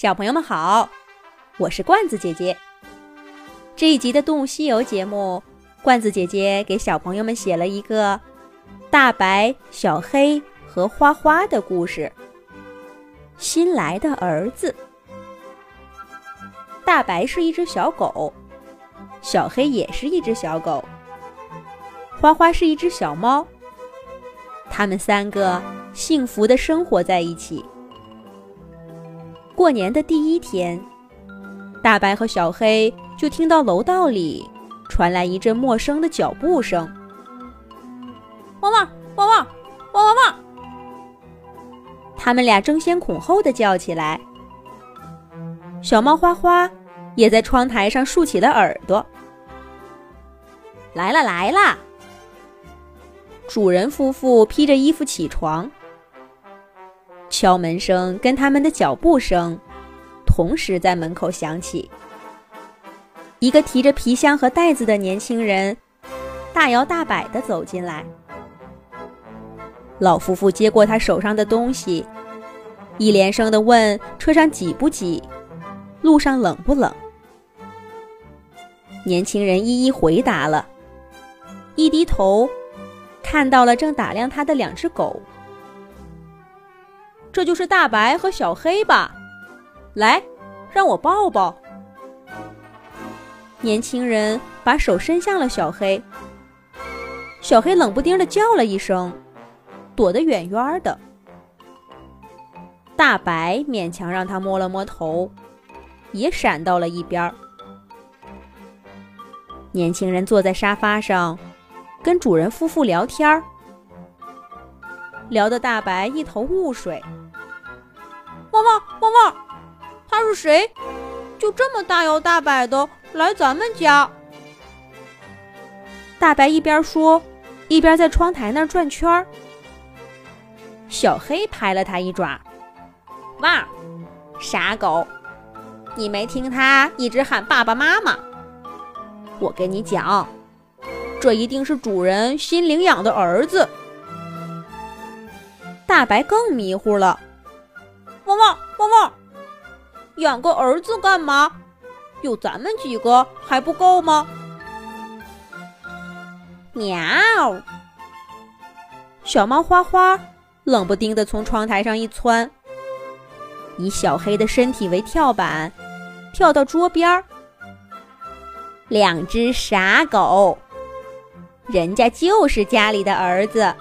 小朋友们好，我是罐子姐姐。这一集的《动物西游》节目，罐子姐姐给小朋友们写了一个大白、小黑和花花的故事。新来的儿子，大白是一只小狗，小黑也是一只小狗，花花是一只小猫。他们三个幸福的生活在一起。过年的第一天，大白和小黑就听到楼道里传来一阵陌生的脚步声。汪汪汪汪汪汪汪！他们俩争先恐后的叫起来。小猫花花也在窗台上竖起了耳朵。来了来了！主人夫妇披着衣服起床。敲门声跟他们的脚步声同时在门口响起。一个提着皮箱和袋子的年轻人大摇大摆地走进来。老夫妇接过他手上的东西，一连声地问：“车上挤不挤？路上冷不冷？”年轻人一一回答了，一低头看到了正打量他的两只狗。这就是大白和小黑吧？来，让我抱抱。年轻人把手伸向了小黑，小黑冷不丁的叫了一声，躲得远远的。大白勉强让他摸了摸头，也闪到了一边。年轻人坐在沙发上，跟主人夫妇聊天儿。聊得大白一头雾水。汪汪汪汪，他是谁？就这么大摇大摆的来咱们家？大白一边说，一边在窗台那转圈儿。小黑拍了他一爪：“哇，傻狗！你没听他一直喊爸爸妈妈？我跟你讲，这一定是主人新领养的儿子。”大白更迷糊了，汪汪汪汪！养个儿子干嘛？有咱们几个还不够吗？喵！小猫花花冷不丁的从窗台上一窜，以小黑的身体为跳板，跳到桌边儿。两只傻狗，人家就是家里的儿子。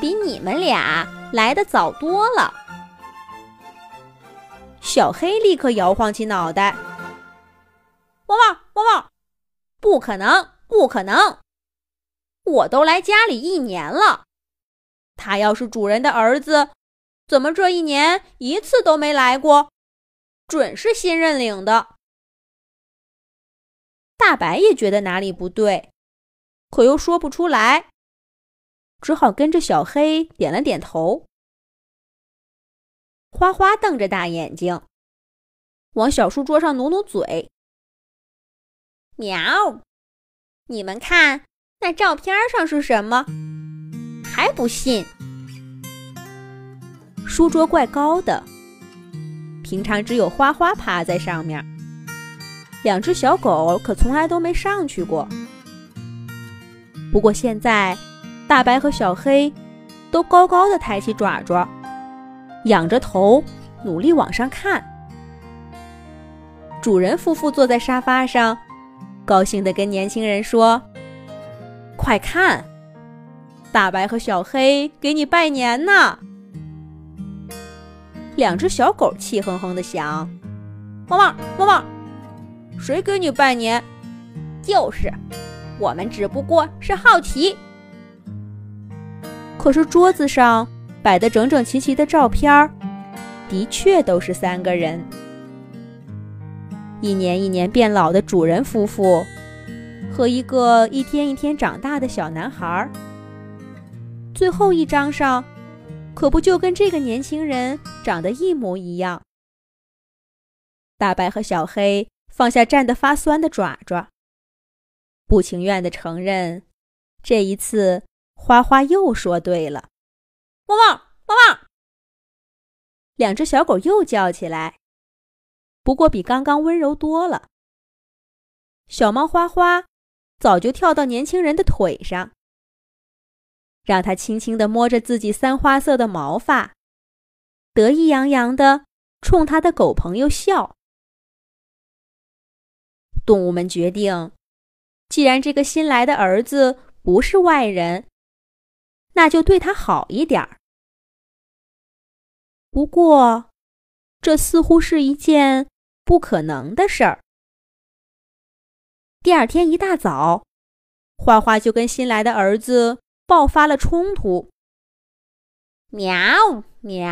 比你们俩来的早多了。小黑立刻摇晃起脑袋：“汪汪汪汪！不可能，不可能！我都来家里一年了，他要是主人的儿子，怎么这一年一次都没来过？准是新认领的。”大白也觉得哪里不对，可又说不出来。只好跟着小黑点了点头。花花瞪着大眼睛，往小书桌上努努嘴。喵！你们看那照片上是什么？还不信？书桌怪高的，平常只有花花趴在上面，两只小狗可从来都没上去过。不过现在。大白和小黑都高高的抬起爪爪，仰着头，努力往上看。主人夫妇坐在沙发上，高兴地跟年轻人说：“快看，大白和小黑给你拜年呢！”两只小狗气哼哼地想：“汪汪汪汪，谁给你拜年？就是，我们只不过是好奇。”可是桌子上摆的整整齐齐的照片，的确都是三个人：一年一年变老的主人夫妇，和一个一天一天长大的小男孩。最后一张上，可不就跟这个年轻人长得一模一样？大白和小黑放下站得发酸的爪爪，不情愿地承认，这一次。花花又说对了，汪汪汪汪！两只小狗又叫起来，不过比刚刚温柔多了。小猫花花早就跳到年轻人的腿上，让他轻轻地摸着自己三花色的毛发，得意洋洋地冲他的狗朋友笑。动物们决定，既然这个新来的儿子不是外人，那就对他好一点儿。不过，这似乎是一件不可能的事儿。第二天一大早，花花就跟新来的儿子爆发了冲突。喵喵，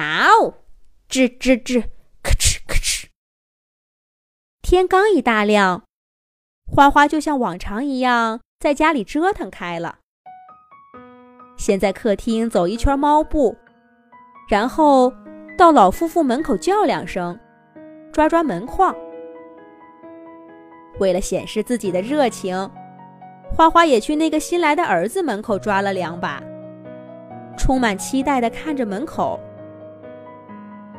吱吱吱，咔哧咔哧。天刚一大亮，花花就像往常一样在家里折腾开了。先在客厅走一圈猫步，然后。到老夫妇门口叫两声，抓抓门框。为了显示自己的热情，花花也去那个新来的儿子门口抓了两把，充满期待地看着门口。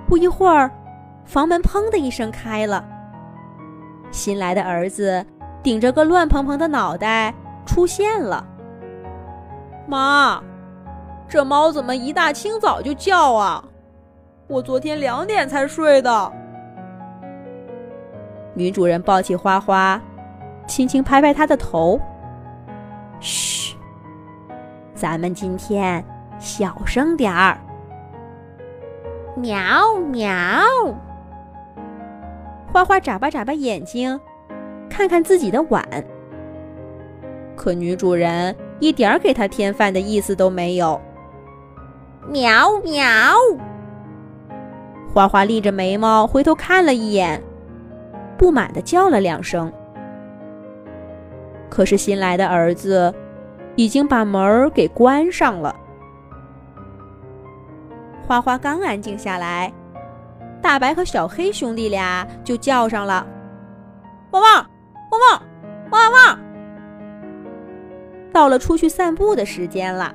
不一会儿，房门砰的一声开了，新来的儿子顶着个乱蓬蓬的脑袋出现了。妈，这猫怎么一大清早就叫啊？我昨天两点才睡的。女主人抱起花花，轻轻拍拍她的头：“嘘，咱们今天小声点儿。”喵喵。花花眨巴眨巴眼睛，看看自己的碗。可女主人一点儿给她添饭的意思都没有。喵喵。花花立着眉毛，回头看了一眼，不满地叫了两声。可是新来的儿子已经把门给关上了。花花刚安静下来，大白和小黑兄弟俩就叫上了：“汪汪，汪汪，汪汪！”到了出去散步的时间了。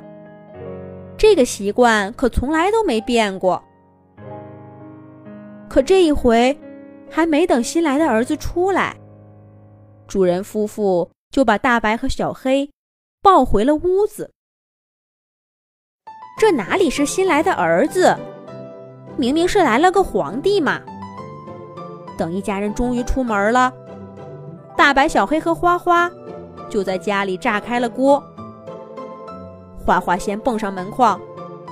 这个习惯可从来都没变过。可这一回，还没等新来的儿子出来，主人夫妇就把大白和小黑抱回了屋子。这哪里是新来的儿子，明明是来了个皇帝嘛！等一家人终于出门了，大白、小黑和花花就在家里炸开了锅。花花先蹦上门框，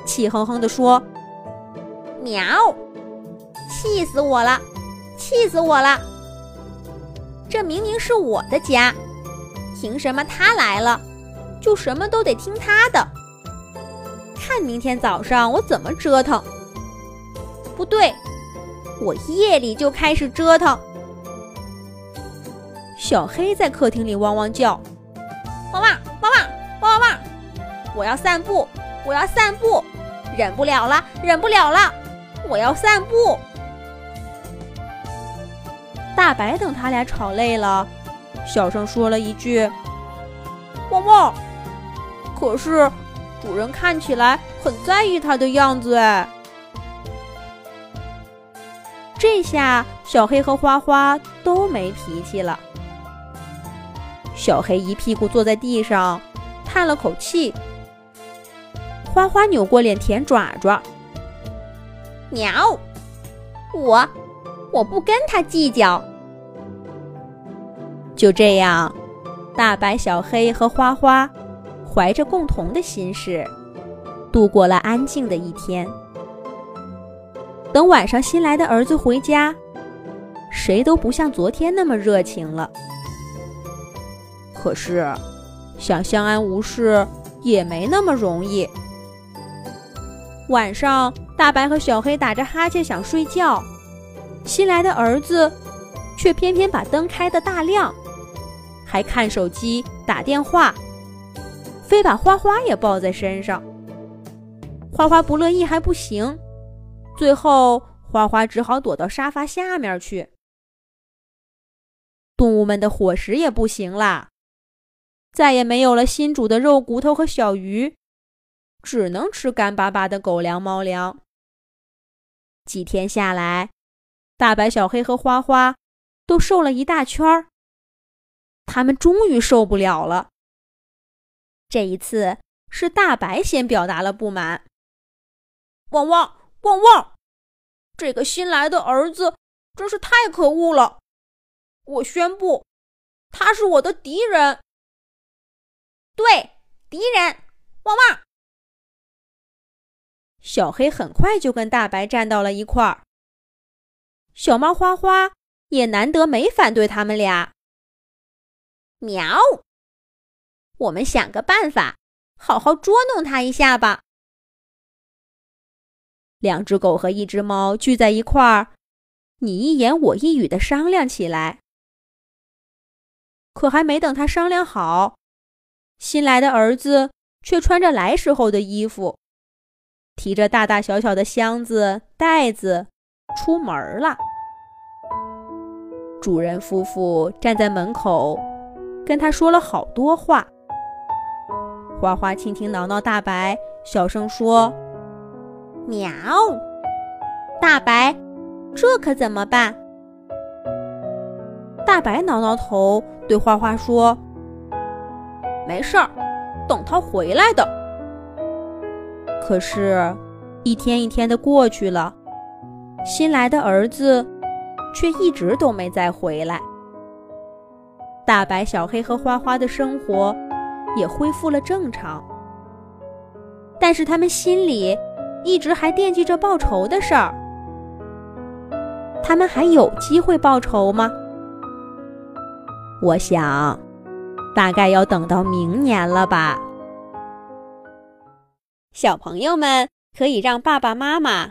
气哼哼地说：“喵。”气死我了！气死我了！这明明是我的家，凭什么他来了就什么都得听他的？看明天早上我怎么折腾？不对，我夜里就开始折腾。小黑在客厅里汪汪叫：“汪汪汪汪汪汪！我要散步，我要散步，忍不了了，忍不了了，我要散步。”大白等他俩吵累了，小声说了一句：“汪汪。”可是主人看起来很在意他的样子哎。这下小黑和花花都没脾气了。小黑一屁股坐在地上，叹了口气。花花扭过脸舔爪爪。喵，我我不跟他计较。就这样，大白、小黑和花花怀着共同的心事，度过了安静的一天。等晚上新来的儿子回家，谁都不像昨天那么热情了。可是，想相安无事也没那么容易。晚上，大白和小黑打着哈欠想睡觉，新来的儿子却偏偏把灯开得大亮。还看手机、打电话，非把花花也抱在身上。花花不乐意还不行，最后花花只好躲到沙发下面去。动物们的伙食也不行啦，再也没有了新煮的肉骨头和小鱼，只能吃干巴巴的狗粮、猫粮。几天下来，大白、小黑和花花都瘦了一大圈儿。他们终于受不了了。这一次是大白先表达了不满：“汪汪汪汪！这个新来的儿子真是太可恶了！我宣布，他是我的敌人。”对，敌人！汪汪！小黑很快就跟大白站到了一块儿。小猫花花也难得没反对他们俩。喵！我们想个办法，好好捉弄他一下吧。两只狗和一只猫聚在一块儿，你一言我一语的商量起来。可还没等他商量好，新来的儿子却穿着来时候的衣服，提着大大小小的箱子、袋子。出门了，主人夫妇站在门口，跟他说了好多话。花花轻轻挠挠大白，小声说：“喵，大白，这可怎么办？”大白挠挠头，对花花说：“没事儿，等他回来的。”可是，一天一天的过去了。新来的儿子却一直都没再回来。大白、小黑和花花的生活也恢复了正常，但是他们心里一直还惦记着报仇的事儿。他们还有机会报仇吗？我想，大概要等到明年了吧。小朋友们可以让爸爸妈妈。